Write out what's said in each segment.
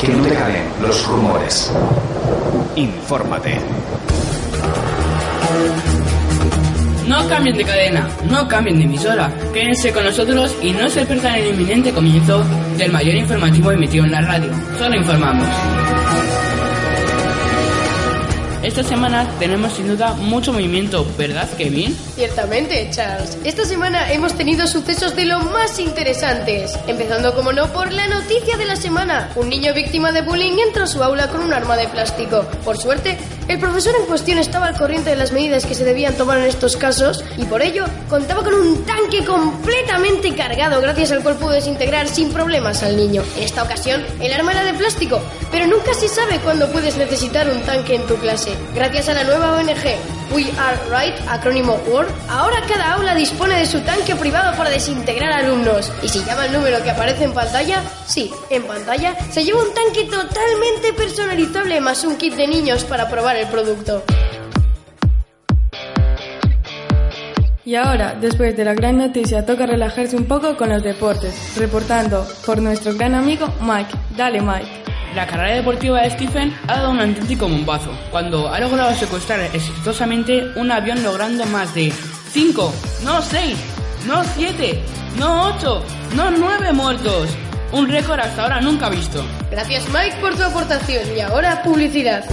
Que no te caen los rumores. Infórmate. No cambien de cadena, no cambien de emisora. Quédense con nosotros y no se pierdan el inminente comienzo del mayor informativo emitido en la radio. Solo informamos. Esta semana tenemos sin duda mucho movimiento, ¿verdad, Kevin? Ciertamente, Charles. Esta semana hemos tenido sucesos de lo más interesantes. Empezando, como no, por la noticia de la semana. Un niño víctima de bullying entra a su aula con un arma de plástico. Por suerte, el profesor en cuestión estaba al corriente de las medidas que se debían tomar en estos casos y por ello contaba con un tanque completamente cargado gracias al cual pudo desintegrar sin problemas al niño. En esta ocasión, el arma era de plástico, pero nunca se sabe cuándo puedes necesitar un tanque en tu clase. Gracias a la nueva ONG We Are Right, acrónimo WORD, ahora cada aula dispone de su tanque privado para desintegrar alumnos. Y si llama el número que aparece en pantalla, sí, en pantalla, se lleva un tanque totalmente personalizable más un kit de niños para probar el producto. Y ahora, después de la gran noticia, toca relajarse un poco con los deportes, reportando por nuestro gran amigo Mike. Dale, Mike. La carrera deportiva de Stephen ha dado un auténtico bombazo cuando ha logrado secuestrar exitosamente un avión logrando más de 5, no 6, no 7, no 8, no 9 muertos. Un récord hasta ahora nunca visto. Gracias Mike por tu aportación y ahora publicidad.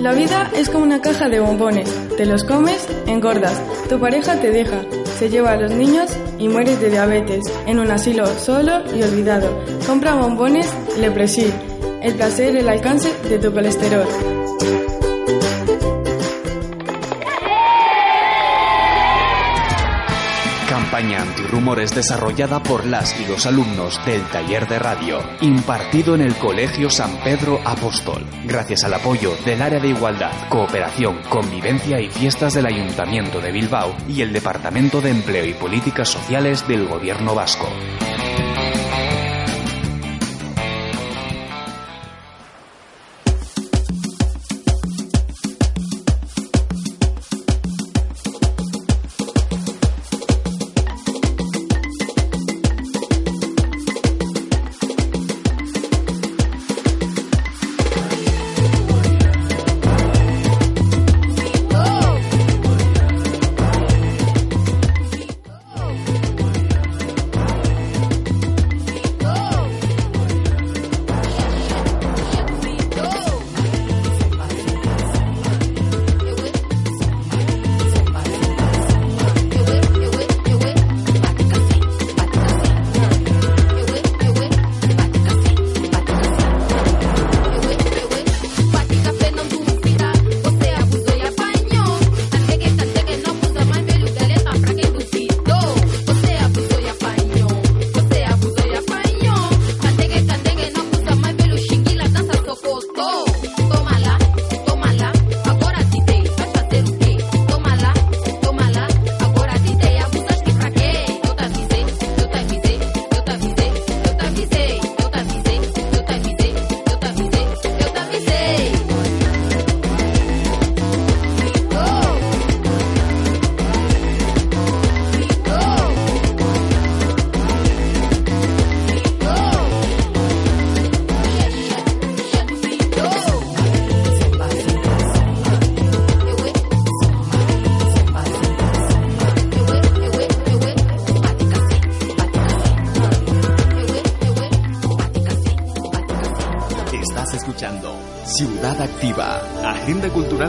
La vida es como una caja de bombones. Te los comes, engordas. Tu pareja te deja, se lleva a los niños y mueres de diabetes en un asilo solo y olvidado. Compra bombones Lepresil. El placer, el alcance de tu colesterol. Campaña antirrumores desarrollada por las y los alumnos del taller de radio, impartido en el Colegio San Pedro Apóstol, gracias al apoyo del Área de Igualdad, Cooperación, Convivencia y Fiestas del Ayuntamiento de Bilbao y el Departamento de Empleo y Políticas Sociales del Gobierno Vasco.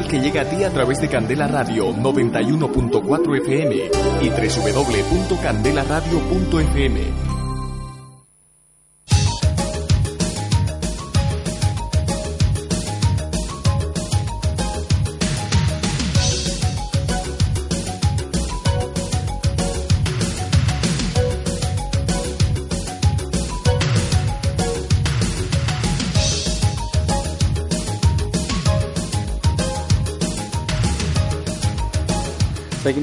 Que llega a ti a través de Candela Radio 91.4 FM y www.candelaradio.fm.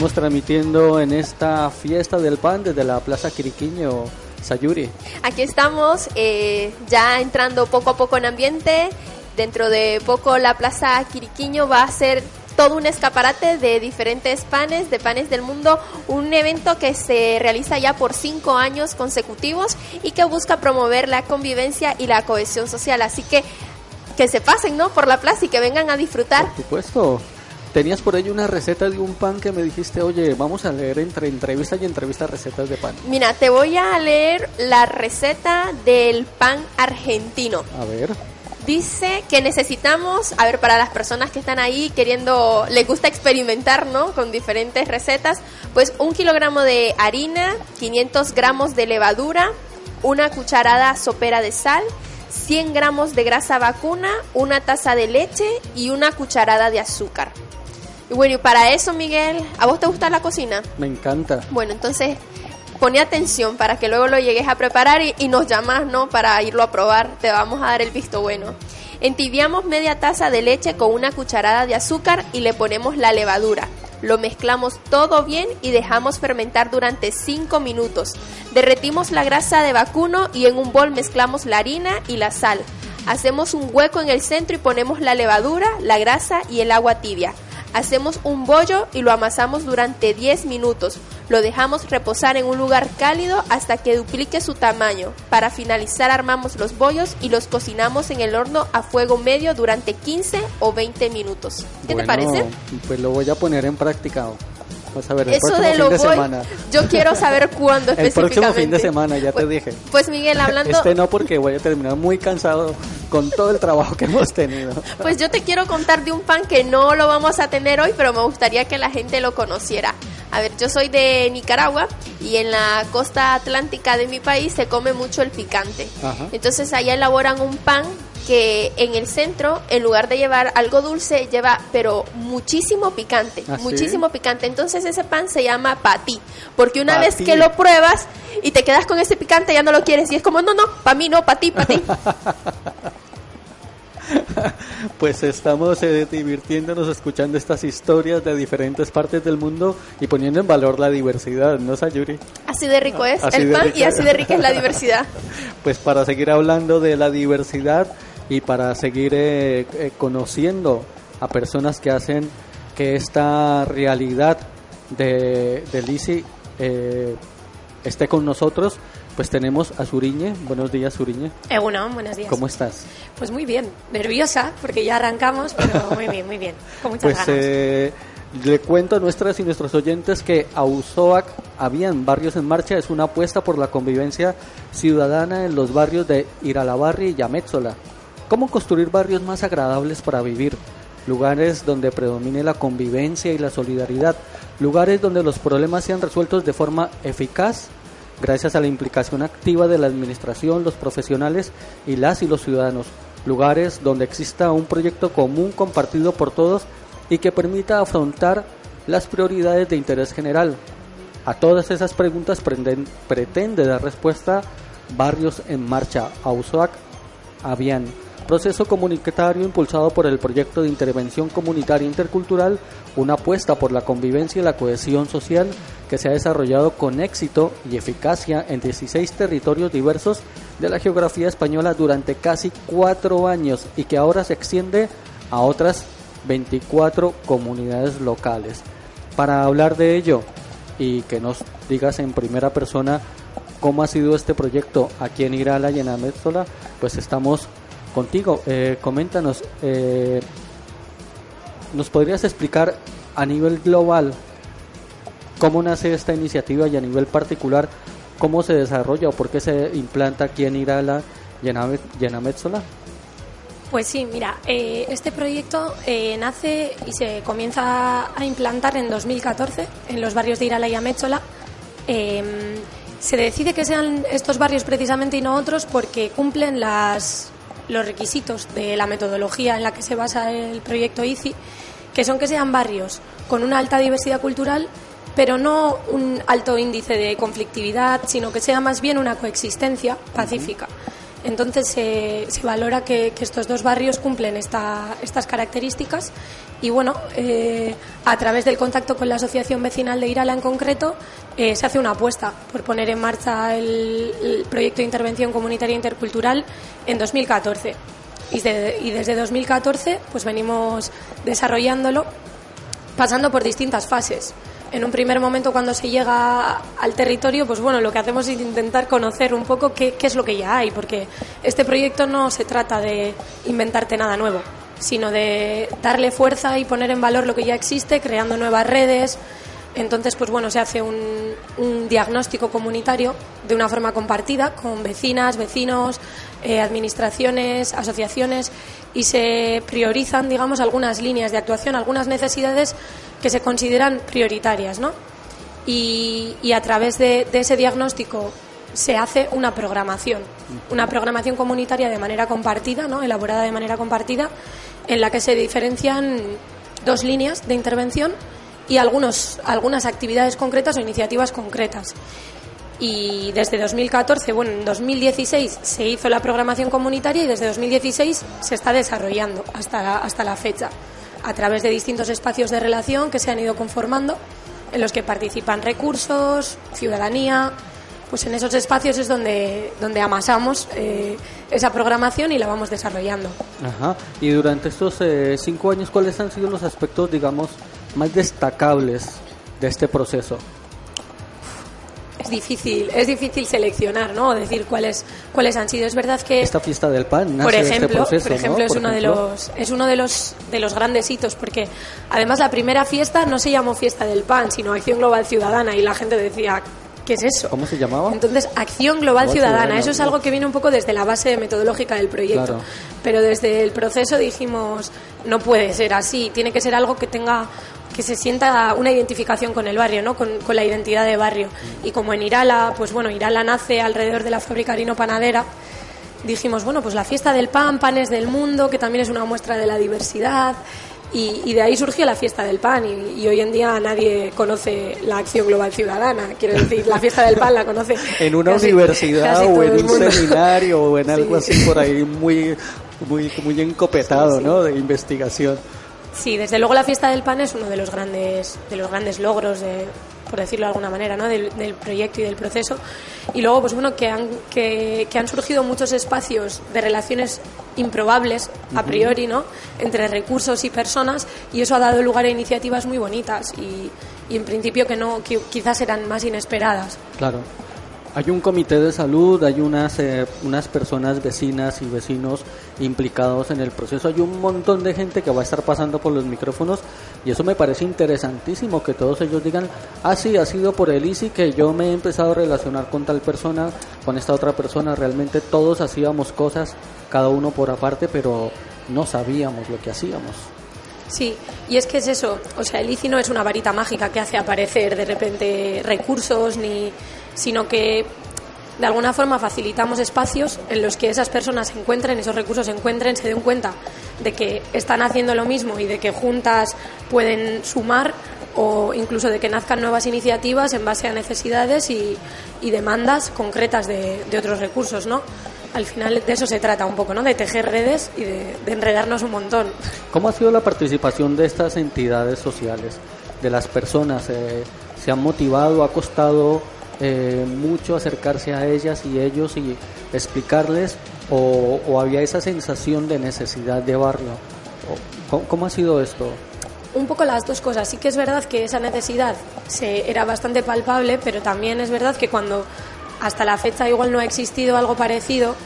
Seguimos transmitiendo en esta fiesta del pan desde la Plaza Quiriquiño, Sayuri. Aquí estamos eh, ya entrando poco a poco en ambiente. Dentro de poco la Plaza Quiriquiño va a ser todo un escaparate de diferentes panes, de panes del mundo, un evento que se realiza ya por cinco años consecutivos y que busca promover la convivencia y la cohesión social. Así que que se pasen, ¿no? Por la plaza y que vengan a disfrutar. Por supuesto. Tenías por ahí una receta de un pan que me dijiste, oye, vamos a leer entre entrevista y entrevista recetas de pan. Mira, te voy a leer la receta del pan argentino. A ver. Dice que necesitamos, a ver, para las personas que están ahí queriendo, les gusta experimentar, ¿no? Con diferentes recetas, pues un kilogramo de harina, 500 gramos de levadura, una cucharada sopera de sal, 100 gramos de grasa vacuna, una taza de leche y una cucharada de azúcar. Y bueno, y para eso, Miguel, ¿a vos te gusta la cocina? Me encanta. Bueno, entonces pone atención para que luego lo llegues a preparar y, nos llamas, ¿no? Para irlo a probar, te vamos a dar el visto bueno. Entibiamos media taza de leche con una cucharada de azúcar y le ponemos la levadura. Lo mezclamos todo bien y dejamos fermentar durante 5 minutos. Derretimos la grasa de vacuno y en un bol mezclamos la harina y la sal. Hacemos un hueco en el centro y ponemos la levadura, la grasa y el agua tibia. Hacemos un bollo y lo amasamos durante 10 minutos. Lo dejamos reposar en un lugar cálido hasta que duplique su tamaño. Para finalizar armamos los bollos y los cocinamos en el horno a fuego medio durante 15 o 20 minutos. ¿Qué te parece? Pues lo voy a poner en práctica. Vas a ver, el Eso de lo fin de semana. Yo quiero saber cuándo específicamente. El próximo fin de semana, ya te pues, dije. Pues Miguel, hablando... Este no, porque voy a terminar muy cansado con todo el trabajo que hemos tenido. Pues yo te quiero contar de un pan que no lo vamos a tener hoy, pero me gustaría que la gente lo conociera. A ver, yo soy de Nicaragua y en la costa atlántica de mi país se come mucho el picante. Entonces allá elaboran un pan que en el centro, en lugar de llevar algo dulce, lleva pero muchísimo picante, ¿Ah, muchísimo picante. Entonces ese pan se llama patí, porque una vez que lo pruebas y te quedas con ese picante ya no lo quieres y es como, no, no, para mí no, para ti, para ti. pues estamos eh, divirtiéndonos escuchando estas historias de diferentes partes del mundo y poniendo en valor la diversidad, ¿no, Sayuri? Así de rico es el pan y así de rica es la diversidad. Pues para seguir hablando de la diversidad, y para seguir eh, eh, conociendo a personas que hacen que esta realidad de, de Lisi eh, esté con nosotros, pues tenemos a Suriñe. Buenos días, Suriñe. Eh, bueno, buenos días. ¿Cómo estás? Pues muy bien, nerviosa porque ya arrancamos, pero muy bien, muy bien, con muchas pues, ganas. le cuento a nuestras y nuestros oyentes que Auzoac Habían Barrios en Marcha es una apuesta por la convivencia ciudadana en los barrios de Iralabarri y Yamétzola ¿Cómo construir barrios más agradables para vivir? Lugares donde predomine la convivencia y la solidaridad. Lugares donde los problemas sean resueltos de forma eficaz gracias a la implicación activa de la administración, los profesionales y las y los ciudadanos. Lugares donde exista un proyecto común compartido por todos y que permita afrontar las prioridades de interés general. A todas esas preguntas pretende dar respuesta Barrios en Marcha, AUSOAC, Avian proceso comunitario impulsado por el proyecto de intervención comunitaria intercultural, una apuesta por la convivencia y la cohesión social que se ha desarrollado con éxito y eficacia en 16 territorios diversos de la geografía española durante casi cuatro años y que ahora se extiende a otras 24 comunidades locales. Para hablar de ello y que nos digas en primera persona cómo ha sido este proyecto aquí en Irala y en Amézola, pues estamos contigo. Eh, coméntanos, eh, ¿nos podrías explicar a nivel global cómo nace esta iniciativa y a nivel particular cómo se desarrolla o por qué se implanta aquí en Irala y en Amétzola? Pues sí, mira, eh, este proyecto nace y se comienza a implantar en 2014 en los barrios de Irala y Amétzola. Em, se decide que sean estos barrios precisamente y no otros porque cumplen las, los requisitos de la metodología en la que se basa el proyecto ICI, que son que sean barrios con una alta diversidad cultural, pero no un alto índice de conflictividad, sino que sea más bien una coexistencia pacífica. Entonces se valora que, estos dos barrios cumplen esta, estas características y bueno, eh, a través del contacto con la Asociación Vecinal de Irala en concreto, eh, se hace una apuesta por poner en marcha el, proyecto de intervención comunitaria intercultural en 2014. Y, y desde 2014 pues venimos desarrollándolo pasando por distintas fases en un primer momento cuando se llega al territorio, pues bueno, lo que hacemos es intentar conocer un poco qué, es lo que ya hay, porque este proyecto no se trata de inventarte nada nuevo, sino de darle fuerza y poner en valor lo que ya existe, creando nuevas redes. Entonces, pues bueno, se hace un, un diagnóstico comunitario de una forma compartida con vecinas, vecinos, eh, administraciones, asociaciones y se priorizan, digamos, algunas líneas de actuación, algunas necesidades que se consideran prioritarias, ¿no? Y, a través de, ese diagnóstico se hace una programación, una programación comunitaria de manera compartida, ¿no? elaborada de manera compartida, en la que se diferencian dos líneas de intervención y algunos, algunas actividades concretas o iniciativas concretas. Y desde 2014, bueno, en 2016 se hizo la programación comunitaria y desde 2016 se está desarrollando hasta hasta la fecha a través de distintos espacios de relación que se han ido conformando, en los que participan recursos, ciudadanía, pues en esos espacios es donde, donde amasamos eh, esa programación y la vamos desarrollando. Ajá. Y durante estos eh, cinco años, ¿cuáles han sido los aspectos, digamos, más destacables de este proceso? es difícil, es difícil seleccionar, ¿no? Decir cuáles cuáles han sido. Es verdad que esta fiesta del pan, por este ejemplo, por ejemplo es uno de los es uno de los de los grandes hitos porque además la primera fiesta no se llamó fiesta del pan, sino Acción Global Ciudadana y la gente decía ¿Qué es eso? ¿Cómo se llamaba? Entonces, Acción Global Ciudadana. Eso es algo que viene un poco desde la base metodológica del proyecto. Pero desde el proceso dijimos, no puede ser así. Tiene que ser algo que tenga que se sienta una identificación con el barrio, ¿no? Con, la identidad de barrio. Y como en Irala, pues bueno, Irala nace alrededor de la fábrica harino panadera, dijimos, bueno, pues la fiesta del pan, panes del mundo, que también es una muestra de la diversidad. Y, de ahí surgió la fiesta del pan y, hoy en día nadie conoce la acción global ciudadana. Quiero decir, la fiesta del pan la conoce. en una universidad o en un seminario o en algo así por ahí muy, muy, muy encopetado, ¿no? De investigación. Sí, desde luego la fiesta del pan es uno de los grandes, de los grandes logros, de, por decirlo de alguna manera, ¿no? del, proyecto y del proceso. Y luego, pues bueno, que han, que, han surgido muchos espacios de relaciones improbables a priori, ¿no? Entre recursos y personas, y eso ha dado lugar a iniciativas muy bonitas y, y en principio que no, que quizás eran más inesperadas. Claro. Hay un comité de salud, hay unas, eh, unas personas vecinas y vecinos implicados en el proceso, hay un montón de gente que va a estar pasando por los micrófonos y eso me parece interesantísimo que todos ellos digan, ah sí, ha sido por el ICI que yo me he empezado a relacionar con tal persona, con esta otra persona, realmente todos hacíamos cosas, cada uno por aparte, pero no sabíamos lo que hacíamos. Sí, y es que es eso, o sea, el ICI no es una varita mágica que hace aparecer de repente recursos ni sino que de alguna forma facilitamos espacios en los que esas personas se encuentren, esos recursos se encuentren, se den cuenta de que están haciendo lo mismo y de que juntas pueden sumar o incluso de que nazcan nuevas iniciativas en base a necesidades y, demandas concretas de, otros recursos, ¿no? Al final de eso se trata un poco, ¿no? De tejer redes y de, enredarnos un montón. ¿Cómo ha sido la participación de estas entidades sociales, de las personas? Eh, ¿Se han motivado? ¿Ha costado eh, mucho acercarse a ellas y ellos y explicarles o, había esa sensación de necesidad de barrio? ¿Cómo, ha sido esto? Un poco las dos cosas. Sí que es verdad que esa necesidad se, era bastante palpable, pero también es verdad que cuando hasta la fecha igual no ha existido algo parecido,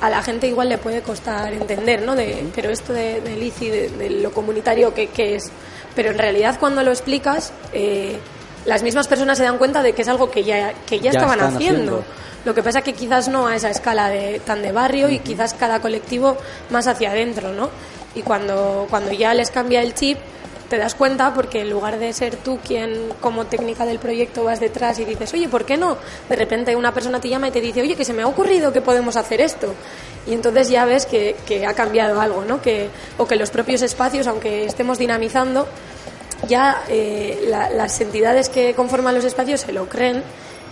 a la gente igual le puede costar entender, ¿no? De, pero esto de, del ICI, de, lo comunitario, ¿qué, es? Pero en realidad cuando lo explicas, eh, las mismas personas se dan cuenta de que es algo que ya, que ya, estaban haciendo. Lo que pasa es que quizás no a esa escala de, tan de barrio y quizás cada colectivo más hacia adentro, ¿no? Y cuando, cuando ya les cambia el chip, te das cuenta porque en lugar de ser tú quien como técnica del proyecto vas detrás y dices, oye, ¿por qué no? De repente una persona te llama y te dice, oye, que se me ha ocurrido que podemos hacer esto. Y entonces ya ves que, que ha cambiado algo, ¿no? Que, o que los propios espacios, aunque estemos dinamizando, ya eh, las entidades que conforman los espacios se lo creen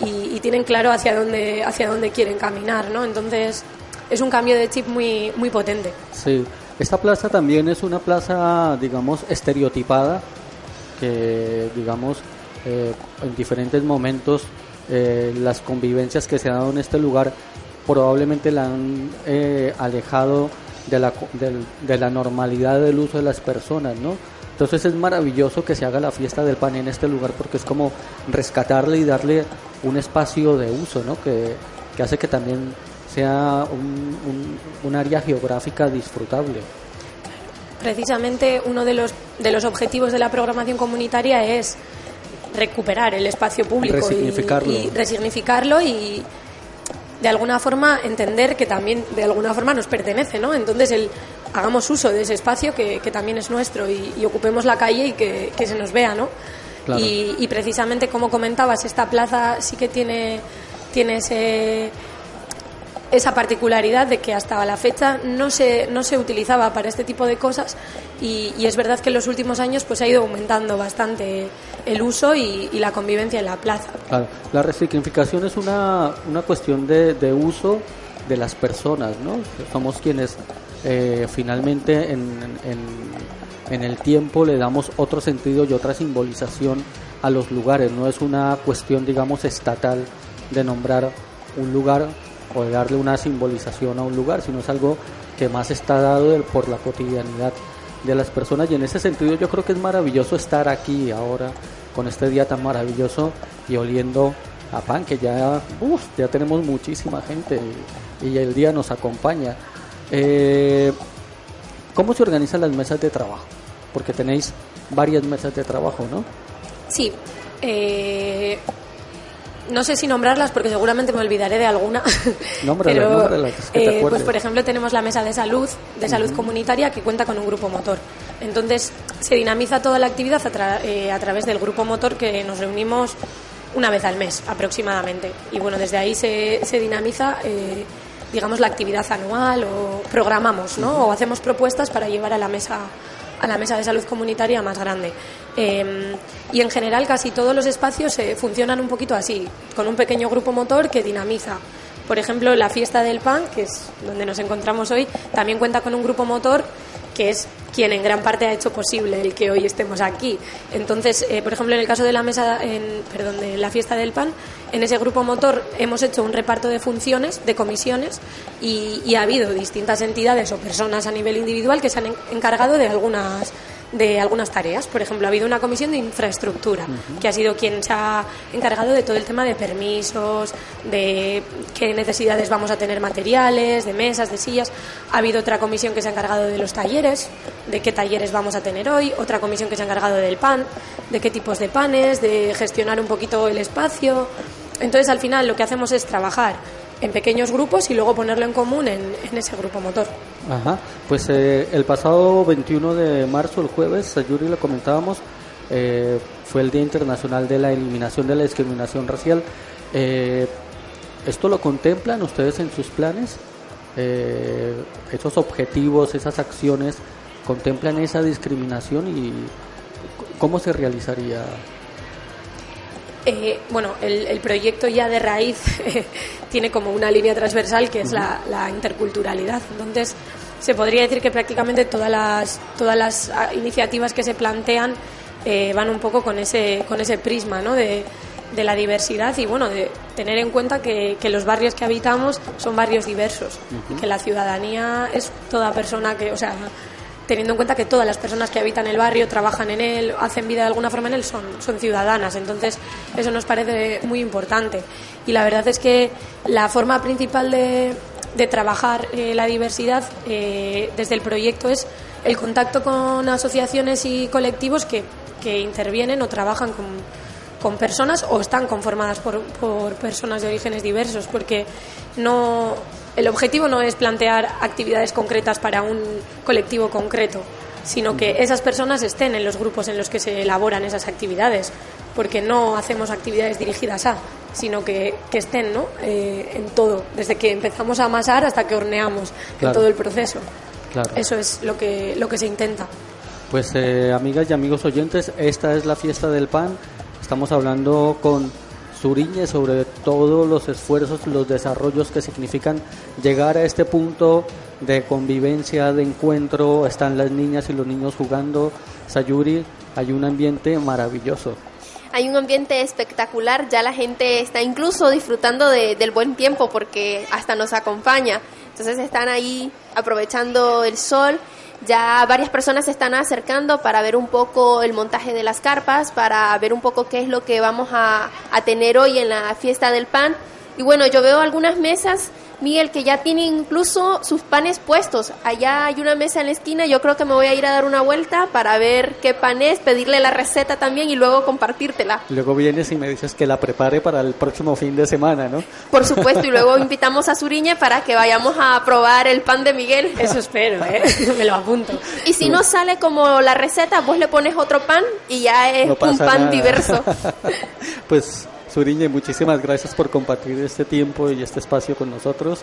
y, tienen claro hacia dónde, hacia dónde quieren caminar, ¿no? Entonces, es un cambio de chip muy, muy potente. Sí, esta plaza también es una plaza, digamos, estereotipada, que, digamos, eh, en diferentes momentos eh, las convivencias que se han dado en este lugar probablemente la han eh, alejado de la, de la normalidad del uso de las personas, ¿no? Entonces es maravilloso que se haga la fiesta del pan en este lugar porque es como rescatarle y darle un espacio de uso, ¿no? Que, que hace que también sea un, un, área geográfica disfrutable. Precisamente uno de los, de los objetivos de la programación comunitaria es recuperar el espacio público resignificarlo. Y, resignificarlo y de alguna forma entender que también de alguna forma nos pertenece, ¿no? Entonces el hagamos uso de ese espacio que, que también es nuestro y, ocupemos la calle y que, que se nos vea, ¿no? Y, y, precisamente como comentabas, esta plaza sí que tiene, tiene ese esa particularidad de que hasta la fecha no se, no se utilizaba para este tipo de cosas y, es verdad que en los últimos años pues ha ido aumentando bastante el uso y, la convivencia en la plaza. La resignificación es una, una cuestión de, de, uso de las personas, ¿no? Somos quienes eh, finalmente en, en, en el tiempo le damos otro sentido y otra simbolización a los lugares, no es una cuestión digamos estatal de nombrar un lugar o de darle una simbolización a un lugar, sino es algo que más está dado por la cotidianidad de las personas y en ese sentido yo creo que es maravilloso estar aquí ahora con este día tan maravilloso y oliendo a pan que ya ya tenemos muchísima gente y, el día nos acompaña eh, ¿cómo se organizan las mesas de trabajo? porque tenéis varias mesas de trabajo ¿no? sí eh, no sé si nombrarlas porque seguramente me olvidaré de alguna. pero, eh, pues por ejemplo tenemos la mesa de salud, de salud comunitaria que cuenta con un grupo motor. Entonces se dinamiza toda la actividad a, eh, través del grupo motor que nos reunimos una vez al mes aproximadamente. Y bueno, desde ahí se, se dinamiza, eh, digamos, la actividad anual o programamos, ¿no? O hacemos propuestas para llevar a la mesa a la mesa de salud comunitaria más grande. Em, y en general casi todos los espacios eh, funcionan un poquito así, con un pequeño grupo motor que dinamiza. Por ejemplo, la fiesta del pan, que es donde nos encontramos hoy, también cuenta con un grupo motor que es quien en gran parte ha hecho posible el que hoy estemos aquí. Entonces, eh, por ejemplo, en el caso de la mesa, en, perdón, de la fiesta del pan, en ese grupo motor hemos hecho un reparto de funciones, de comisiones, y, ha habido distintas entidades o personas a nivel individual que se han encargado de algunas de algunas tareas. Por ejemplo, ha habido una comisión de infraestructura, que ha sido quien se ha encargado de todo el tema de permisos, de qué necesidades vamos a tener materiales, de mesas, de sillas. Ha habido otra comisión que se ha encargado de los talleres, de qué talleres vamos a tener hoy, otra comisión que se ha encargado del pan, de qué tipos de panes, de gestionar un poquito el espacio. Entonces, al final, lo que hacemos es trabajar en pequeños grupos y luego ponerlo en común en, ese grupo motor. Ajá, pues eh, el pasado 21 de marzo, el jueves, a Yuri lo comentábamos, eh, fue el Día Internacional de la Eliminación de la Discriminación Racial. Eh, ¿Esto lo contemplan ustedes en sus planes? ¿Esos objetivos, esas acciones, contemplan esa discriminación y cómo se realizaría? Eh, bueno, el, proyecto ya de raíz tiene como una línea transversal que es la, interculturalidad. Entonces, se podría decir que prácticamente todas las, todas las ah, iniciativas que se plantean eh, van un poco con ese, con ese prisma ¿no? de, de la diversidad y bueno, de tener en cuenta que, que, los barrios que habitamos son barrios diversos, que la ciudadanía es toda persona que, o sea, teniendo en cuenta que todas las personas que habitan el barrio, trabajan en él, hacen vida de alguna forma en él, son, son ciudadanas. Entonces, eso nos parece muy importante. Y la verdad es que la forma principal de, de trabajar eh, la diversidad eh, desde el proyecto es el contacto con asociaciones y colectivos que, que intervienen o trabajan con, con personas o están conformadas por, por personas de orígenes diversos, porque no el objetivo no es plantear actividades concretas para un colectivo concreto, sino que esas personas estén en los grupos en los que se elaboran esas actividades, porque no hacemos actividades dirigidas a, sino que, estén ¿no? Eh, en todo, desde que empezamos a amasar hasta que horneamos, en todo el proceso. Eso es lo que, lo que se intenta. Pues eh, amigas y amigos oyentes, esta es la fiesta del pan. Estamos hablando con Suriñe sobre todos los esfuerzos, los desarrollos que significan llegar a este punto de convivencia, de encuentro. Están las niñas y los niños jugando. Sayuri, hay un ambiente maravilloso. Hay un ambiente espectacular, ya la gente está incluso disfrutando de- del buen tiempo porque hasta nos acompaña. Entonces están ahí aprovechando el sol. Ya varias personas se están acercando para ver un poco el montaje de las carpas, para ver un poco qué es lo que vamos a, a tener hoy en la fiesta del pan. Y bueno, yo veo algunas mesas, Miguel, que ya tienen incluso sus panes puestos. Allá hay una mesa en la esquina, yo creo que me voy a ir a dar una vuelta para ver qué pan es, pedirle la receta también y luego compartírtela. Luego vienes y me dices que la prepare para el próximo fin de semana, ¿no? Por supuesto, y luego invitamos a Suriñe para que vayamos a probar el pan de Miguel. Eso espero, ¿eh? Me lo apunto. Y si no sale como la receta, vos le pones otro pan y ya es No un pan nada. diverso. pues, Suriñe, muchísimas gracias por compartir este tiempo y este espacio con nosotros.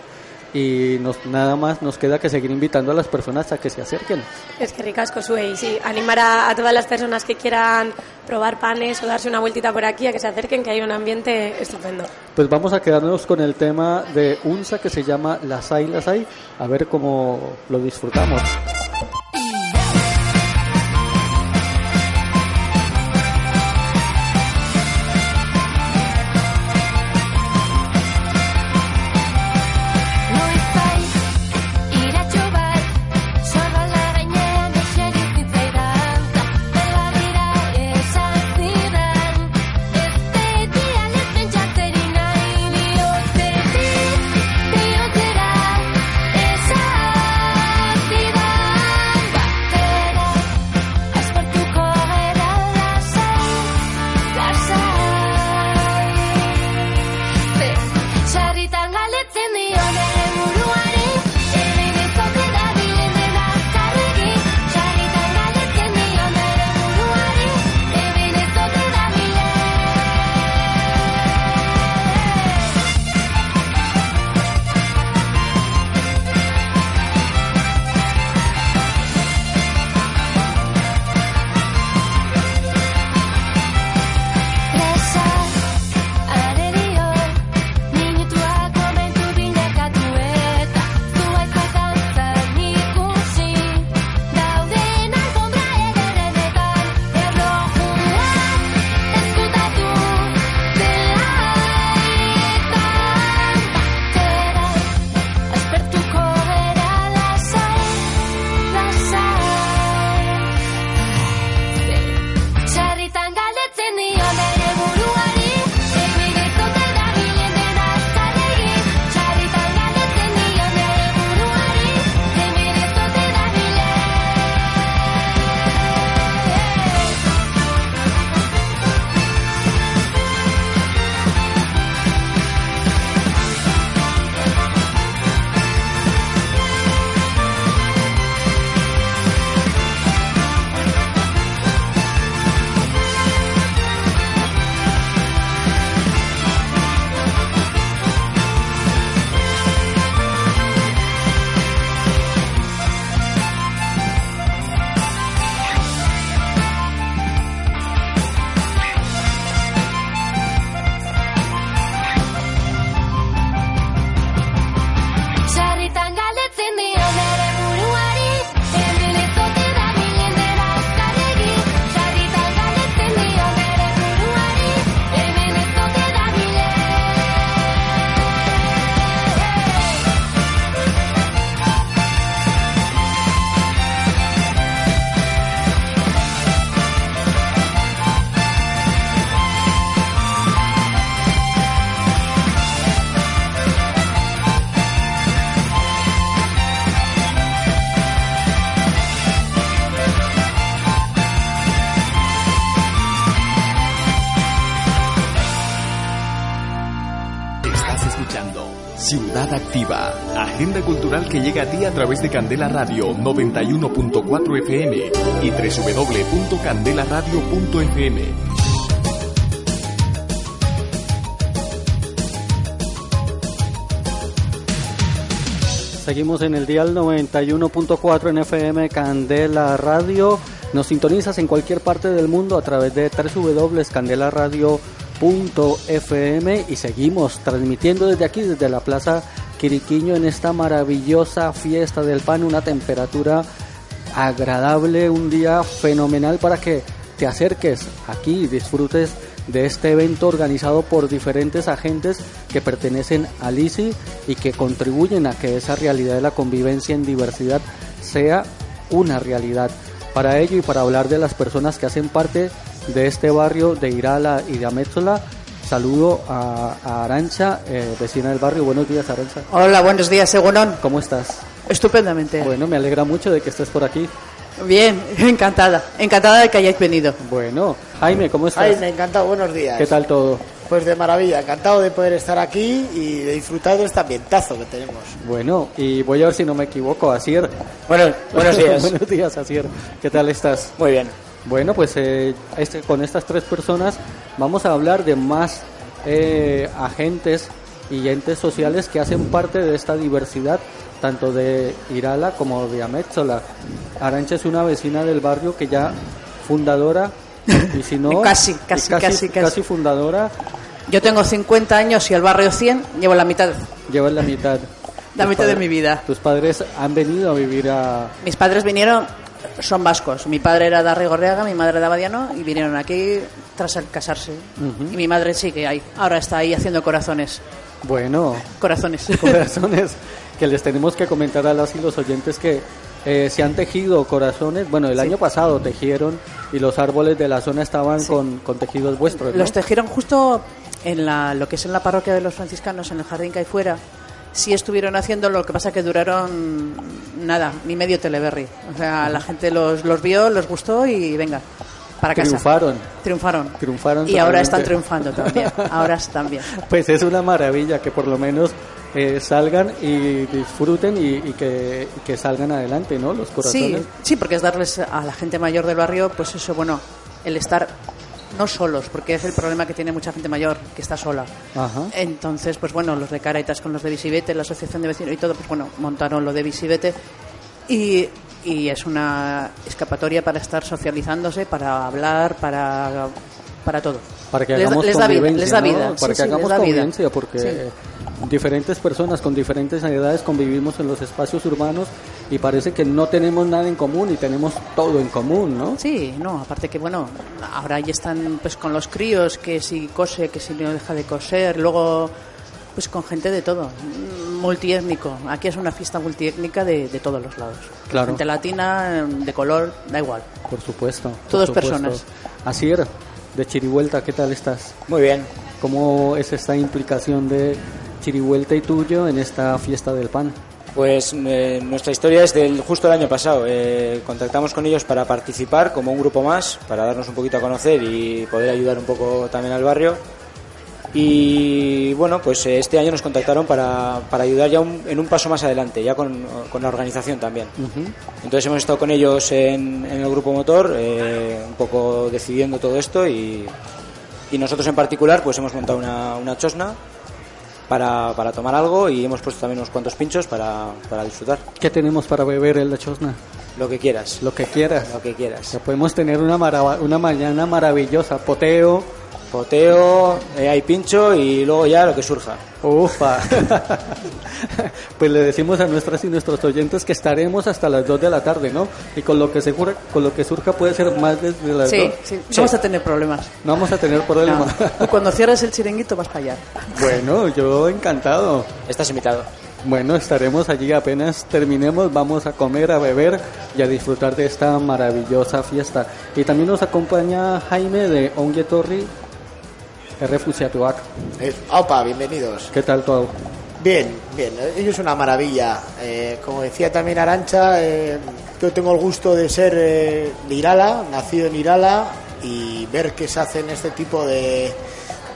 Y nos, nada más nos queda que seguir invitando a las personas a que se acerquen. Es que ricasco, Sue. Y sí, animar a, a todas las personas que quieran probar panes o darse una vueltita por aquí a que se acerquen, que hay un ambiente estupendo. Pues vamos a quedarnos con el tema de UNSA que se llama Las hay, las hay, a ver cómo lo disfrutamos. Llega a ti a través de Candela Radio 91.4 FM y www.candelaradio.fm. Seguimos en el dial 91.4 en FM Candela Radio. Nos sintonizas en cualquier parte del mundo a través de www.candelaradio.fm FM y seguimos transmitiendo desde aquí, desde la Plaza Quiriquiño, en esta maravillosa fiesta del pan, una temperatura agradable, un día fenomenal para que te acerques aquí y disfrutes de este evento organizado por diferentes agentes que pertenecen al ICI y que contribuyen a que esa realidad de la convivencia en diversidad sea una realidad. Para ello y para hablar de las personas que hacen parte de este barrio de Irala y de Amézola, saludo a, a Arancha, eh, vecina del barrio. Buenos días, Arancha. Hola, buenos días, Egunon. ¿Cómo estás? Estupendamente. Bueno, me alegra mucho de que estés por aquí. Bien, encantada. Encantada de que hayáis venido. Bueno, Jaime, ¿cómo estás? Ay, me ha encantado, buenos días. ¿Qué tal todo? Pues de maravilla, encantado de poder estar aquí y de disfrutar de este ambientazo que tenemos. Bueno, y voy a ver si no me equivoco, Asier. Bueno, buenos días. buenos días, Asier. ¿Qué tal estás? Muy bien. Bueno, pues eh, este, con estas tres personas vamos a hablar de más eh, agentes y entes sociales que hacen parte de esta diversidad, tanto de Irala como de Amézola. Arancha es una vecina del barrio que ya fundadora, y si no... Casi, casi, casi, casi. fundadora, Yo tengo 50 años y el barrio 100 llevo la mitad. lleva la mitad. La mitad de mi vida. Tus padres han venido a vivir a... Mis padres vinieron, son vascos. Mi padre era de Arrigorriaga, mi madre de Abadiano y vinieron aquí tras el casarse. Y mi madre sí que hay. Ahora está ahí haciendo corazones. Bueno, Corazones. corazones que les tenemos que comentar a las y los oyentes que eh, se han tejido corazones. Bueno, el año pasado tejieron y los árboles de la zona estaban con, con tejidos vuestros. ¿no? Los tejieron justo en la, lo que es en la parroquia de los franciscanos, en el jardín que hay fuera. Sí estuvieron haciendo, lo que pasa que duraron nada, ni medio teleberry. O sea, la gente los, los vio, los gustó y venga, para casa. Triunfaron. Triunfaron. Triunfaron Y ahora están triunfando también. Ahora están bien. Pues es una maravilla que por lo menos eh, salgan y disfruten y, y que, y que salgan adelante, ¿no? Los Sí, corazones. sí, porque es darles a la gente mayor del barrio, pues eso, bueno, el estar no solos, porque es el problema que tiene mucha gente mayor, que está sola. Ajá. Entonces, pues bueno, los de Caraitas con los de Visibete, la asociación de vecinos y todo, pues bueno, montaron lo de Visibete y, y es una escapatoria para estar socializándose, para hablar, para, para todo. Para que hagamos les da vida, convivencia, les da ¿no? vida, Para sí, que sí, hagamos da vida. convivencia, porque Sí. diferentes personas con diferentes edades convivimos en los espacios urbanos y parece que no tenemos nada en común y tenemos todo en común, ¿no? Sí, no, aparte que bueno, ahora ya están pues con los críos, que si cose, que si no deja de coser, luego pues con gente de todo, mm, multiétnico. Aquí es una fiesta multiétnica de, de todos los lados. Claro. Gente latina, de color, da igual. Por supuesto. por Todos supuesto. personas. De Chirivuelta, ¿qué tal estás? Muy bien. ¿Cómo es esta implicación de Chirivuelta y tuyo en esta fiesta del pan? Pues eh, nuestra historia es del justo el año pasado. Eh, contactamos con ellos para participar como un grupo más, para darnos un poquito a conocer y poder ayudar un poco también al barrio. Y bueno, pues eh, este año nos contactaron para, para ayudar ya un- en un paso más adelante, ya con, con la organización también. Entonces hemos estado con ellos en, en el grupo motor, eh, un poco decidiendo todo esto y, y nosotros en particular pues hemos montado una, una chosna para, para tomar algo y hemos puesto también unos cuantos pinchos para, para disfrutar. ¿Qué tenemos para beber en la chosna? Lo que quieras. Lo que quieras. Lo que quieras. Podemos tener una, una mañana maravillosa, poteo. Poteo, eh, hay pincho y luego ya lo que surja. Ufa. pues le decimos a nuestras y nuestros oyentes que estaremos hasta las 2 de la tarde, ¿no? Y con lo que se jura- con lo que surja puede ser más desde las Sí, 2. sí, no vamos a tener problemas. No vamos a tener problemas. No. Cuando cierres el chiringuito vas para allá. Bueno, yo encantado. Estás invitado. Bueno, estaremos allí apenas terminemos, vamos a comer, a beber y a disfrutar de esta maravillosa fiesta. Y también nos acompaña Jaime de Ongue Torri, Refugiatuac. Eh, Opa, bienvenidos. ¿Qué tal todo? Bien, bien, eh, ello es una maravilla. Eh, como decía también Arancha, eh, yo tengo el gusto de ser eh, de Irala, nacido en Irala, y ver que se hacen este tipo de,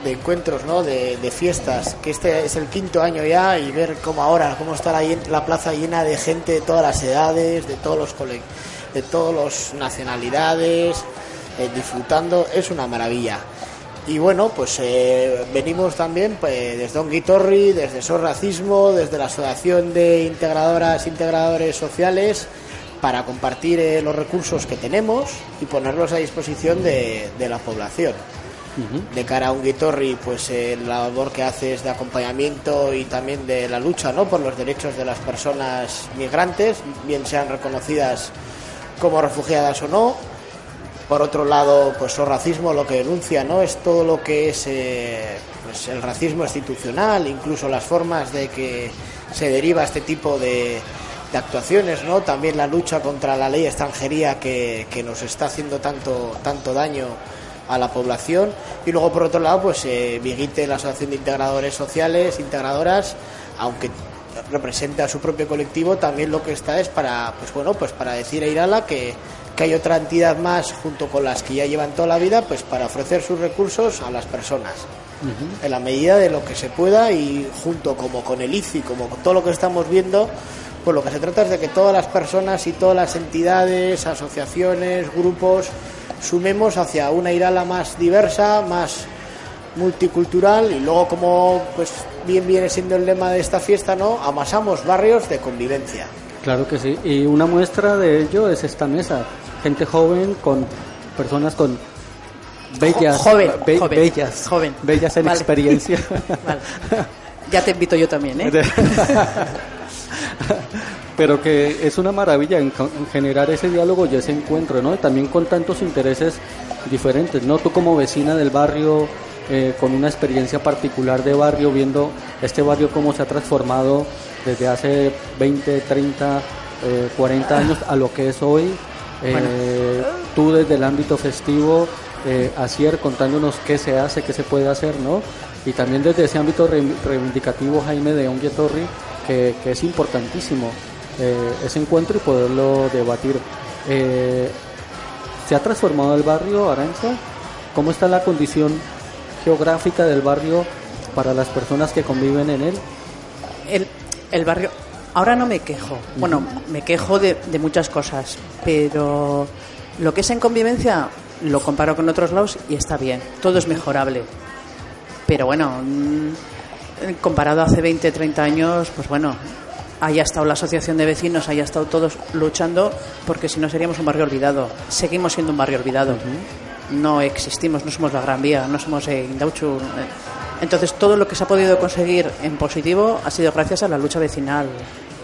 de encuentros, ¿no? de, de fiestas, que este es el quinto año ya, y ver cómo ahora, cómo está la plaza llena de gente de todas las edades, de todos los cole- de todas las nacionalidades, eh, disfrutando, es una maravilla. Y bueno, pues eh, venimos también pues, desde Don Guitorri, desde SOS Racismo, desde la Asociación de Integradoras e Integradores Sociales, para compartir eh, los recursos que tenemos y ponerlos a disposición de, de la población. de cara a un Guitorri, pues eh, la labor que hace es de acompañamiento y también de la lucha ¿no? por los derechos de las personas migrantes, bien sean reconocidas como refugiadas o no. Por otro lado, pues el racismo lo que denuncia no es todo lo que es eh, pues el racismo institucional, incluso las formas de que se deriva este tipo de, actuaciones, ¿no? También la lucha contra la ley extranjería que, que nos está haciendo tanto, tanto daño a la población y luego por otro lado pues eh, Vigite, la Asociación de Integradores Sociales, Integradoras, aunque representa a su propio colectivo, también lo que está es para pues bueno pues para decir a Irala que, que hay otra entidad más junto con las que ya llevan toda la vida pues para ofrecer sus recursos a las personas en la medida de lo que se pueda y junto como con el ICI, como con todo lo que estamos viendo, pues lo que se trata es de que todas las personas y todas las entidades, asociaciones, grupos, sumemos hacia una Irala más diversa, más multicultural y luego como pues bien viene siendo el lema de esta fiesta, ¿no? Amasamos barrios de convivencia. Claro que sí. Y una muestra de ello es esta mesa. Gente joven con personas con bellas, Jo- joven, be- joven, bellas, joven. bellas en Vale. experiencia. Vale. Ya te invito yo también, ¿eh? Pero que es una maravilla en generar ese diálogo y ese encuentro, ¿no? También con tantos intereses diferentes, ¿no? Tú como vecina del barrio, eh, con una experiencia particular de barrio, viendo este barrio cómo se ha transformado desde hace 20, 30, eh, 40 años a lo que es hoy. Eh, Tú desde el ámbito festivo, eh, Asier contándonos qué se hace, qué se puede hacer, ¿no? Y también desde ese ámbito re- reivindicativo, Jaime de Onguietorri, que, que es importantísimo eh, ese encuentro y poderlo debatir. ¿Se ha transformado el barrio, Aranza? ¿Cómo está la condición geográfica del barrio para las personas que conviven en él? El, el barrio. Ahora no me quejo. Bueno, me quejo de, de muchas cosas, pero lo que es en convivencia lo comparo con otros lados y está bien. Todo es mejorable. Pero bueno, mm, comparado a hace 20, 30 años, pues bueno, haya estado la asociación de vecinos, haya estado todos luchando, porque si no seríamos un barrio olvidado. Seguimos siendo un barrio olvidado. No existimos, no somos la Gran Vía, no somos Indauchu. Entonces, todo lo que se ha podido conseguir en positivo ha sido gracias a la lucha vecinal.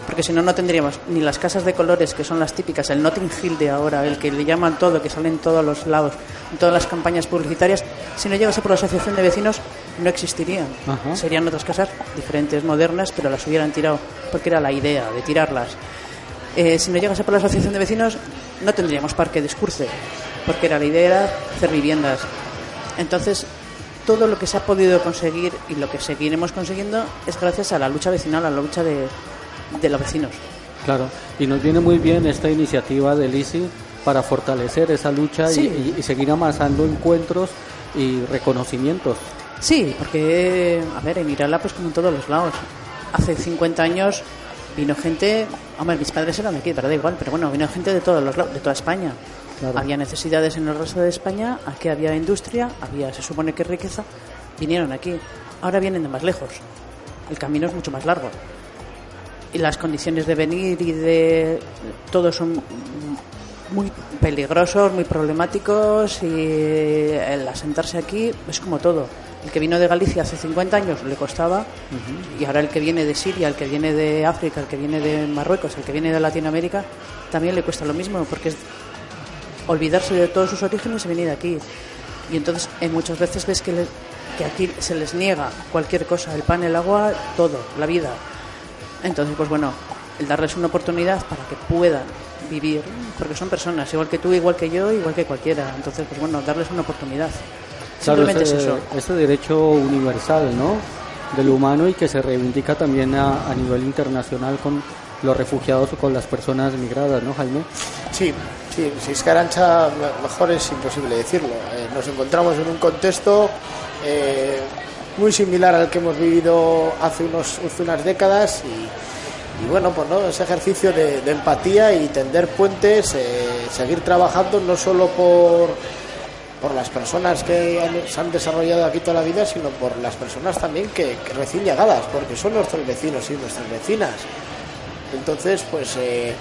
Porque si no, no tendríamos ni las casas de colores, que son las típicas, el Notting Hill de ahora, el que le llaman todo, que salen en todos los lados, en todas las campañas publicitarias. Si no llegase por la asociación de vecinos, no existirían. Ajá. Serían otras casas diferentes, modernas, pero las hubieran tirado, porque era la idea de tirarlas. Eh, si no llegase por la asociación de vecinos, no tendríamos parque de Escurce, porque era la idea hacer viviendas. Entonces, todo lo que se ha podido conseguir y lo que seguiremos consiguiendo es gracias a la lucha vecinal, a la lucha de, de los vecinos. Claro, y nos viene muy bien esta iniciativa del ICI para fortalecer esa lucha y- Sí. y, y seguir amasando encuentros y reconocimientos. Sí, porque, a ver, en Irala, pues como en todos los lados. Hace 50 años vino gente, hombre, mis padres eran de aquí, pero da igual, pero bueno, vino gente de todos los lados, de toda España. Claro. Había necesidades en el resto de España, aquí había industria, había, se supone que riqueza, vinieron aquí. Ahora vienen de más lejos. El camino es mucho más largo. Y las condiciones de venir y de todo son muy peligrosos, muy problemáticos y el asentarse aquí es como todo. El que vino de Galicia hace 50 años le costaba y ahora el que viene de Siria, el que viene de África, el que viene de Marruecos, el que viene de Latinoamérica, también le cuesta lo mismo porque es olvidarse de todos sus orígenes y venir aquí. Y entonces muchas veces ves que, le- que aquí se les niega cualquier cosa, el pan, el agua, todo, la vida. Entonces, pues bueno, el darles una oportunidad para que puedan vivir, porque son personas, igual que tú, igual que yo, igual que cualquiera. Entonces, pues bueno, darles una oportunidad. Claro, Simplemente ese, es eso. ese derecho universal, ¿no? Del humano y que se reivindica también a, a nivel internacional con los refugiados o con las personas migradas, ¿no, Jaime? Sí, sí, si es que mejor es imposible decirlo. Eh, nos encontramos en un contexto eh, muy similar al que hemos vivido hace, unos, hace unas décadas y, bueno, pues no, ese ejercicio de, empatía y tender puentes, eh, seguir trabajando no solo por, por las personas que se han desarrollado aquí toda la vida, sino por las personas también que recién llegadas, porque son nuestros vecinos y nuestras vecinas. Entonces, pues eh,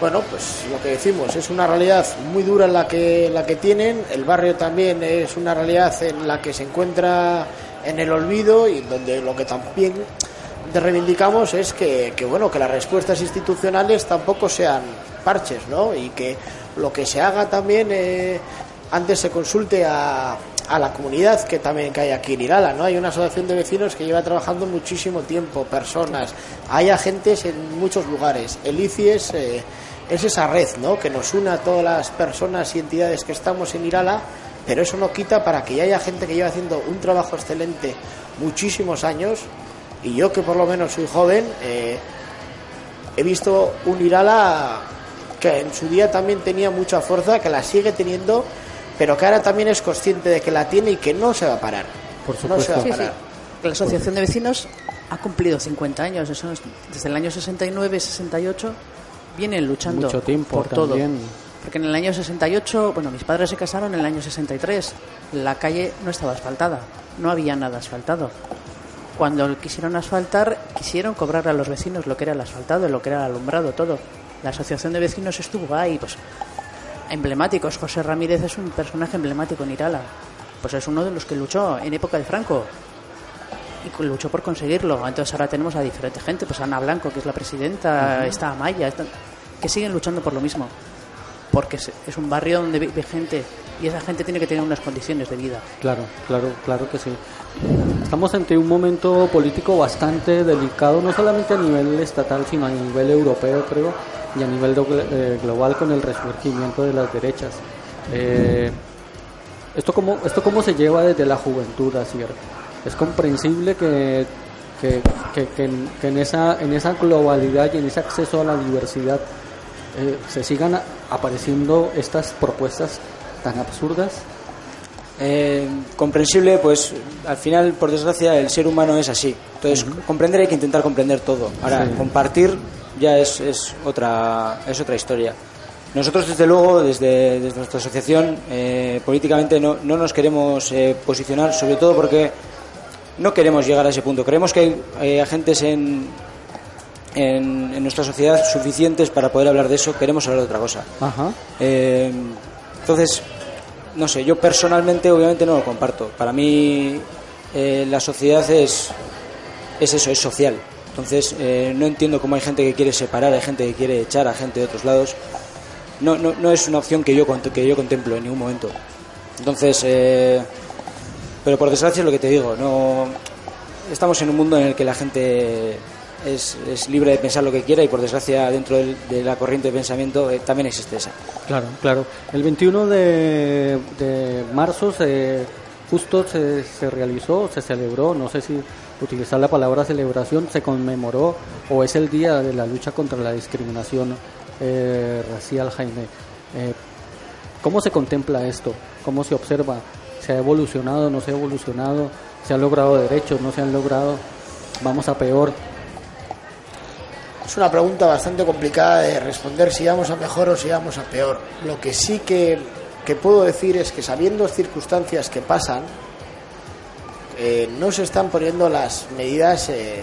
bueno, pues lo que decimos, es una realidad muy dura la que, la que tienen, el barrio también es una realidad en la que se encuentra en el olvido y donde lo que también reivindicamos es que, que, bueno, que las respuestas institucionales tampoco sean parches, ¿no? Y que lo que se haga también eh, antes se consulte a, a la comunidad que también que hay aquí en Irala, ¿no? Hay una asociación de vecinos que lleva trabajando muchísimo tiempo, personas, hay agentes en muchos lugares. El ICI es, eh, es esa red, ¿no? Que nos une a todas las personas y entidades que estamos en Irala, pero eso no quita para que ya haya gente que lleva haciendo un trabajo excelente muchísimos años y yo que por lo menos soy joven, eh, he visto un Irala que en su día también tenía mucha fuerza, que la sigue teniendo, pero que ahora también es consciente de que la tiene y que no se va a parar. Por No se va a Sí, sí. parar. La Asociación de Vecinos ha cumplido 50 años. Eso es- desde el año 69-68 vienen luchando Mucho tiempo por todo. también. Porque en el año 68, bueno, mis padres se casaron en el año 63. La calle no estaba asfaltada, no había nada asfaltado. Cuando quisieron asfaltar, quisieron cobrar a los vecinos lo que era el asfaltado, lo que era el alumbrado, todo. La asociación de vecinos estuvo ahí, pues emblemáticos. José Ramírez es un personaje emblemático en Irala. Pues es uno de los que luchó en época de Franco y luchó por conseguirlo. Entonces ahora tenemos a diferente gente, pues Ana Blanco, que es la presidenta, está Amaya, está- que siguen luchando por lo mismo. Porque es un barrio donde vive gente y esa gente tiene que tener unas condiciones de vida. Claro, claro, claro que sí. Estamos ante un momento político bastante delicado, no solamente a nivel estatal, sino a nivel europeo, creo, y a nivel eh, global con el resurgimiento de las derechas. Eh, ¿esto, cómo, ¿Esto cómo se lleva desde la juventud, Asier? Es comprensible que, que, que- en, esa, en esa globalidad y en ese acceso a la diversidad eh, se sigan apareciendo estas propuestas tan absurdas. Eh, comprensible, pues al final, por desgracia, el ser humano es así. Entonces, comprender hay que intentar comprender todo. Ahora, Sí. compartir ya es, es, otra, es otra historia. Nosotros, desde luego, desde, desde nuestra asociación, eh, políticamente no, no nos queremos eh, posicionar, sobre todo porque no queremos llegar a ese punto. Creemos que hay agentes en, en, en nuestra sociedad suficientes para poder hablar de eso. Queremos hablar de otra cosa. Ajá. Eh, entonces, no sé, yo personalmente obviamente no lo comparto. Para mí eh, la sociedad es, es eso, es social. Entonces, eh, no entiendo cómo hay gente que quiere separar, hay gente que quiere echar a gente de otros lados. No, no, no es una opción que yo, que yo contemplo en ningún momento. Entonces, eh, pero por desgracia es lo que te digo, no estamos en un mundo en el que la gente es, es libre de pensar lo que quiera y por desgracia dentro del- de la corriente de pensamiento eh, también existe esa. Claro, claro. El 21 de, de marzo se, justo se, se realizó, se celebró, no sé si utilizar la palabra celebración, se conmemoró o es el día de la lucha contra la discriminación eh, racial, Jaime. Eh, ¿Cómo se contempla esto? ¿Cómo se observa? ¿Se ha evolucionado, no se ha evolucionado? ¿Se han logrado derechos, no se han logrado? ¿Vamos a peor? Es una pregunta bastante complicada de responder si vamos a mejor o si vamos a peor. Lo que sí que, puedo decir es que sabiendo circunstancias que pasan, eh, no se están poniendo las medidas eh,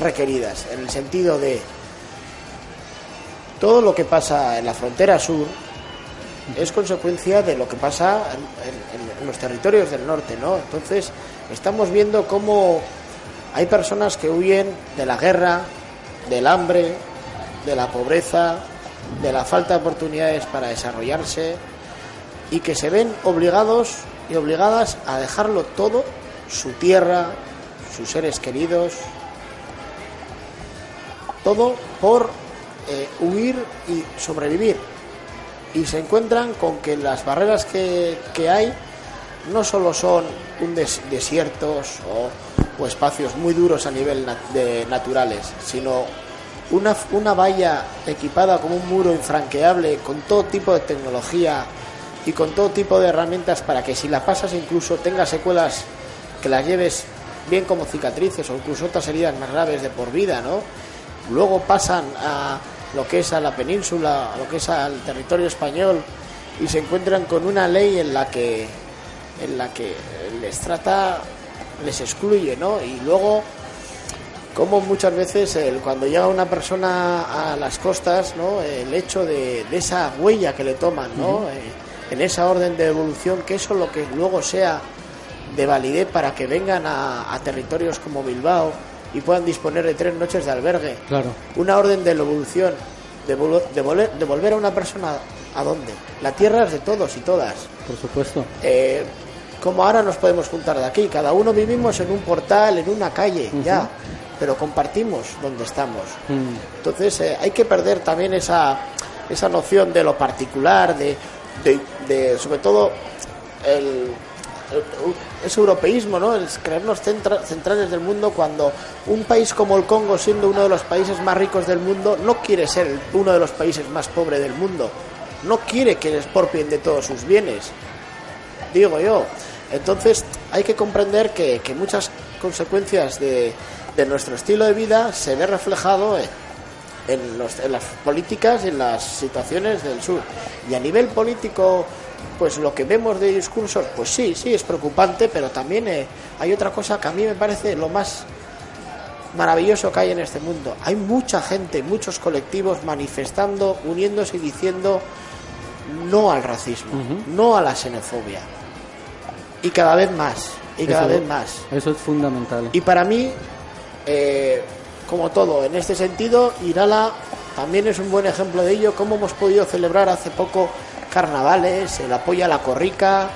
requeridas, en el sentido de todo lo que pasa en la frontera sur es consecuencia de lo que pasa en, en- en los territorios del norte, ¿no? Entonces, estamos viendo cómo hay personas que huyen de la guerra, del hambre, de la pobreza, de la falta de oportunidades para desarrollarse y que se ven obligados y obligadas a dejarlo todo, su tierra, sus seres queridos, todo por eh, huir y sobrevivir. Y se encuentran con que las barreras que, que hay no solo son un des- desiertos o, espacios muy duros a nivel na- de naturales, sino una, una valla equipada como un muro infranqueable con todo tipo de tecnología y con todo tipo de herramientas para que si la pasas incluso tengas secuelas que las lleves bien como cicatrices o incluso otras heridas más graves de por vida, ¿no? Luego pasan a lo que es a la península, a lo que es al territorio español y se encuentran con una ley en la que en la que les trata les excluye, ¿no? Y luego como muchas veces cuando llega una persona a las costas, ¿no? el hecho de, de esa huella que le toman, ¿no? Eh, en esa orden de evolución, que eso lo que luego sea de validez para que vengan a, a territorios como Bilbao y puedan disponer de tres noches de albergue. Claro. Una orden de evolución, de, volu- de volver, de volver a una persona a dónde. La tierra es de todos y todas. Por supuesto. Eh, como ahora nos podemos juntar de aquí, cada uno vivimos en un portal, en una calle, Ujú. ya, pero compartimos donde estamos. Mm. Entonces eh, hay que perder también esa, esa noción de lo particular, de, de, de, sobre todo el, ese europeísmo, ¿no? El creernos centra- centrales del mundo cuando un país como el Congo, siendo uno de los países más ricos del mundo, no quiere ser uno de los países más pobres del mundo. No quiere que le expropien de todos sus bienes digo yo. Entonces hay que comprender que, que muchas consecuencias de, de nuestro estilo de vida se ve reflejado en, en los- en las políticas y en las situaciones del sur. Y a nivel político, pues lo que vemos de discursos, pues sí, sí, es preocupante, pero también eh, hay otra cosa que a mí me parece lo más maravilloso que hay en este mundo. Hay mucha gente, muchos colectivos manifestando, uniéndose y diciendo no al racismo, no a la xenofobia. Y cada vez más, y cada Eso- vez más. Eso es fundamental. Y para mí, eh, como todo, en este sentido, Irala también es un buen ejemplo de ello, cómo hemos podido celebrar hace poco carnavales, el apoyo a la corrica,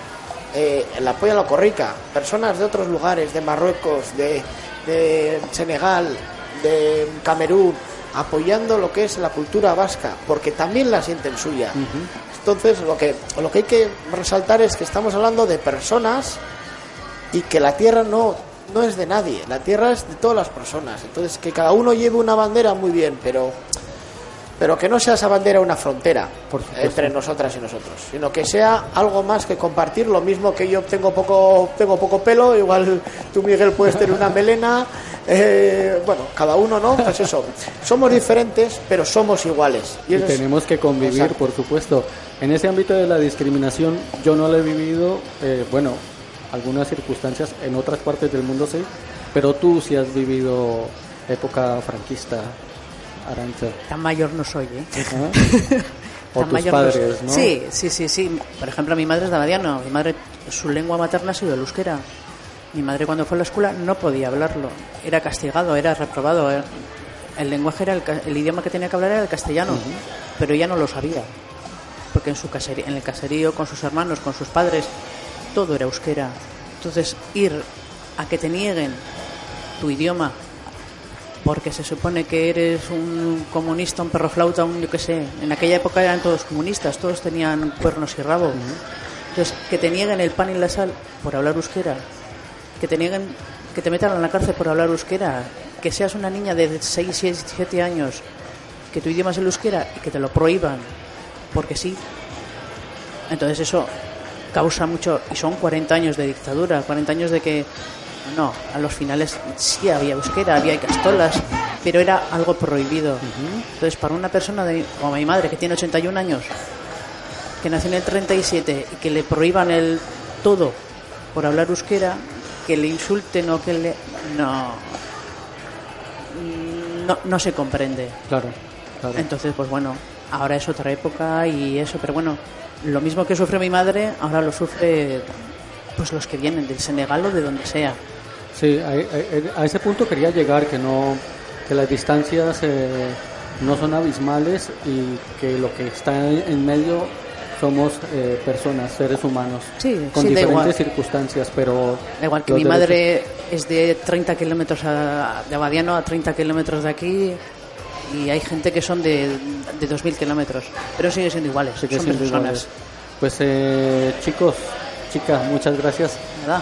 eh, el apoyo a la corrica, personas de otros lugares, de Marruecos, de, de Senegal, de Camerún, apoyando lo que es la cultura vasca, porque también la sienten suya. Entonces, lo que, lo que hay que resaltar es que estamos hablando de personas y que la tierra no, no es de nadie, la tierra es de todas las personas. Entonces, que cada uno lleve una bandera muy bien, pero, pero que no sea esa bandera una frontera entre nosotras y nosotros, sino que sea algo más que compartir, lo mismo que yo tengo poco, tengo poco pelo, igual tú, Miguel, puedes tener una melena. eh, bueno, cada uno, ¿no? Pues eso, somos diferentes, pero somos iguales. Y es- tenemos que convivir, Exacto. por supuesto. En ese ámbito de la discriminación, yo no lo he vivido, eh, bueno, algunas circunstancias en otras partes del mundo sí, pero tú sí has vivido época franquista, Arancha. Tan mayor no soy, ¿eh? ¿Ah? O tus padres, no ¿no? Sí, sí, sí, sí. Por ejemplo, mi madre es de Abadiano. Mi madre, su lengua materna ha sido el euskera. Mi madre cuando fue a la escuela no podía hablarlo. Era castigado, era reprobado. eh. El lenguaje era el idioma que tenía que hablar era el castellano, pero ella no lo sabía. Porque en su caserío, en el caserío, con sus hermanos, con sus padres, todo era euskera. Entonces, ir a que te nieguen tu idioma porque se supone que eres un comunista, un perro flauta, un yo qué sé. En aquella época eran todos comunistas, todos tenían cuernos y rabo. Entonces, que te nieguen el pan y la sal por hablar euskera, que te nieguen, que te metan en la cárcel por hablar euskera, que seas una niña de 6, 6, 7 años, que tu idioma es el euskera y que te lo prohíban, porque sí. Entonces eso causa mucho, y son 40 años de dictadura, 40 años de que, no, a los finales sí había euskera, había castolas, pero era algo prohibido. Entonces para una persona de, como mi madre, que tiene 81 años, que nació en el 37 y que le prohíban el todo por hablar euskera, que le insulten o que le... No, no, no se comprende. Claro, claro. Entonces, pues bueno, ahora es otra época y eso, pero bueno, lo mismo que sufre mi madre, ahora lo sufre pues los que vienen del Senegal o de donde sea. Sí, a, a- a ese punto quería llegar, que no que las distancias eh, no son abismales y que lo que está en medio somos eh, personas, seres humanos, Sí, con sí, diferentes circunstancias, pero... Da igual que mi derechos- madre es de 30 kilómetros de Abadiano a 30 kilómetros de aquí y hay gente que son de, de 2.000 kilómetros, pero sigue siendo iguales, Sigue son personas. iguales. Pues eh, chicos, chicas, muchas gracias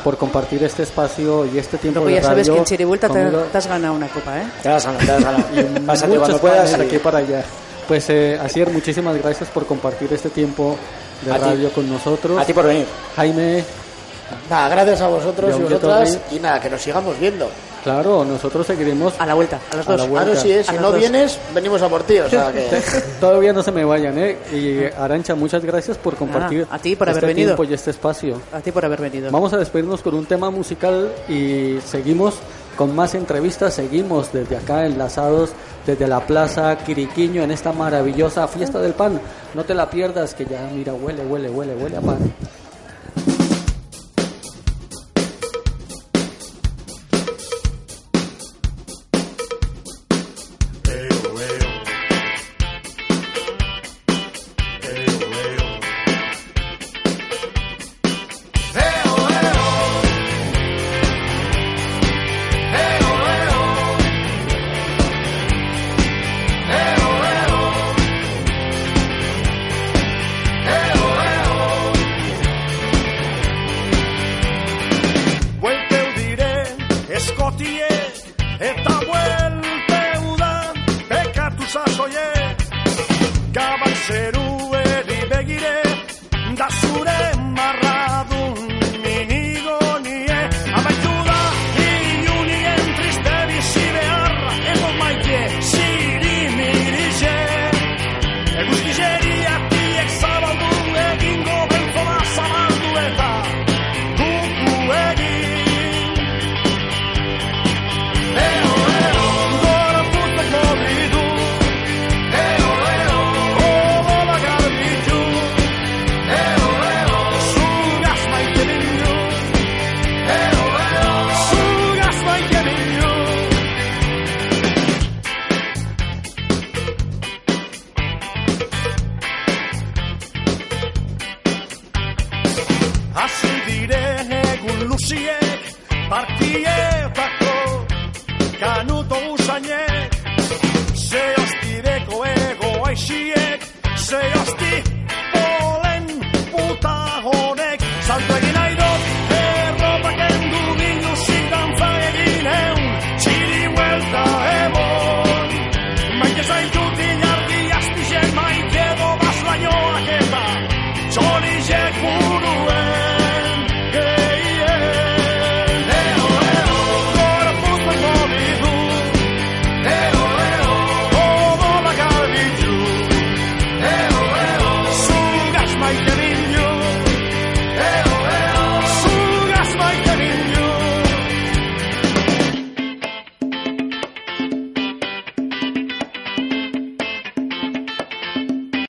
por compartir este espacio y este tiempo Luego de ya sabes radio que en Chirivuelta te, te has ganado una copa, ¿eh? Te has ganado, te has ganado. Y Pásate cuando puedas. y- aquí para allá. Pues eh, Asier, muchísimas gracias por compartir este tiempo de A ti. radio con nosotros. A ti por venir. Jaime, Nada, gracias a vosotros y John vosotras y nada, que nos sigamos viendo. claro, nosotros seguiremos A la vuelta, a las A dos. la Ah, vuelta. no, sí, eh, A si no dos. vienes, venimos a por ti, o sea que... Todavía no se me vayan, ¿eh? Y Arancha, muchas gracias por compartir a ti por haber este venido. tiempo y este espacio. A ti por haber venido. Vamos a despedirnos con un tema musical y seguimos con más entrevistas. Seguimos desde acá enlazados desde la Plaza Quiriquiño en esta maravillosa fiesta del pan. No te la pierdas, que ya mira, huele, huele, huele, huele a pan.